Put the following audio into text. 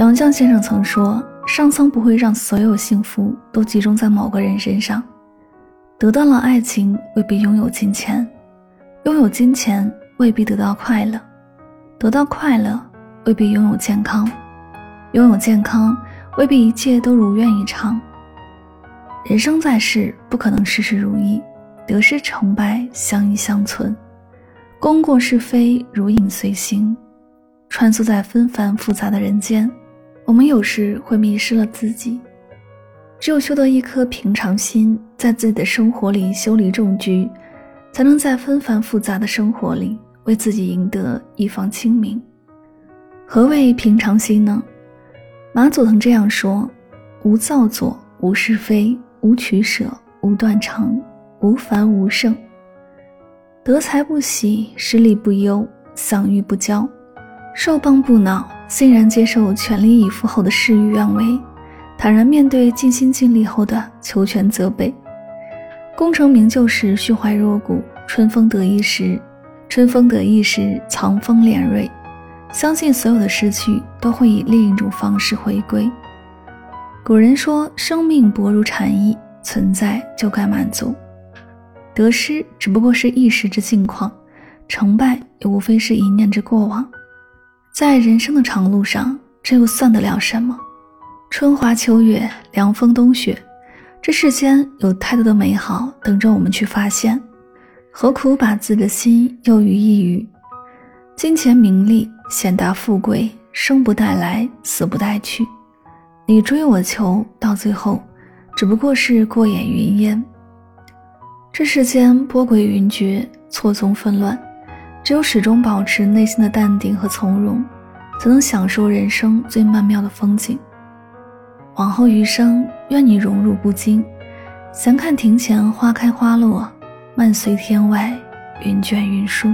杨绛先生曾说：“上苍不会让所有幸福都集中在某个人身上。得到了爱情，未必拥有金钱；拥有金钱，未必得到快乐；得到快乐，未必拥有健康；拥有健康，未必一切都如愿以偿。人生在世，不可能事事如意，得失成败相依相存，功过是非如影随形。穿梭在纷繁复杂的人间。”我们有时会迷失了自己，只有修得一颗平常心，在自己的生活里修理种菊，才能在纷繁复杂的生活里为自己赢得一方清明。何谓平常心呢？马祖曾这样说：无造作，无是非，无取舍，无断肠，无烦无胜。得财不喜，失利不忧，丧欲不骄，受谤不恼。欣然接受全力以赴后的事与愿违，坦然面对尽心尽力后的求全责备。功成名就时虚怀若谷，春风得意时，春风得意时藏锋敛锐。相信所有的失去都会以另一种方式回归。古人说：“生命薄如蝉翼，存在就该满足。得失只不过是一时之境况，成败也无非是一念之过往。”在人生的长路上，这又算得了什么？春华秋月，凉风冬雪，这世间有太多的美好等着我们去发现，何苦把自己的心又于一隅？金钱名利、显达富贵，生不带来，死不带去。你追我求，到最后，只不过是过眼云烟。这世间波诡云谲，错综纷乱。只有始终保持内心的淡定和从容，才能享受人生最曼妙的风景。往后余生，愿你荣辱不惊，闲看庭前花开花落，漫随天外云卷云舒。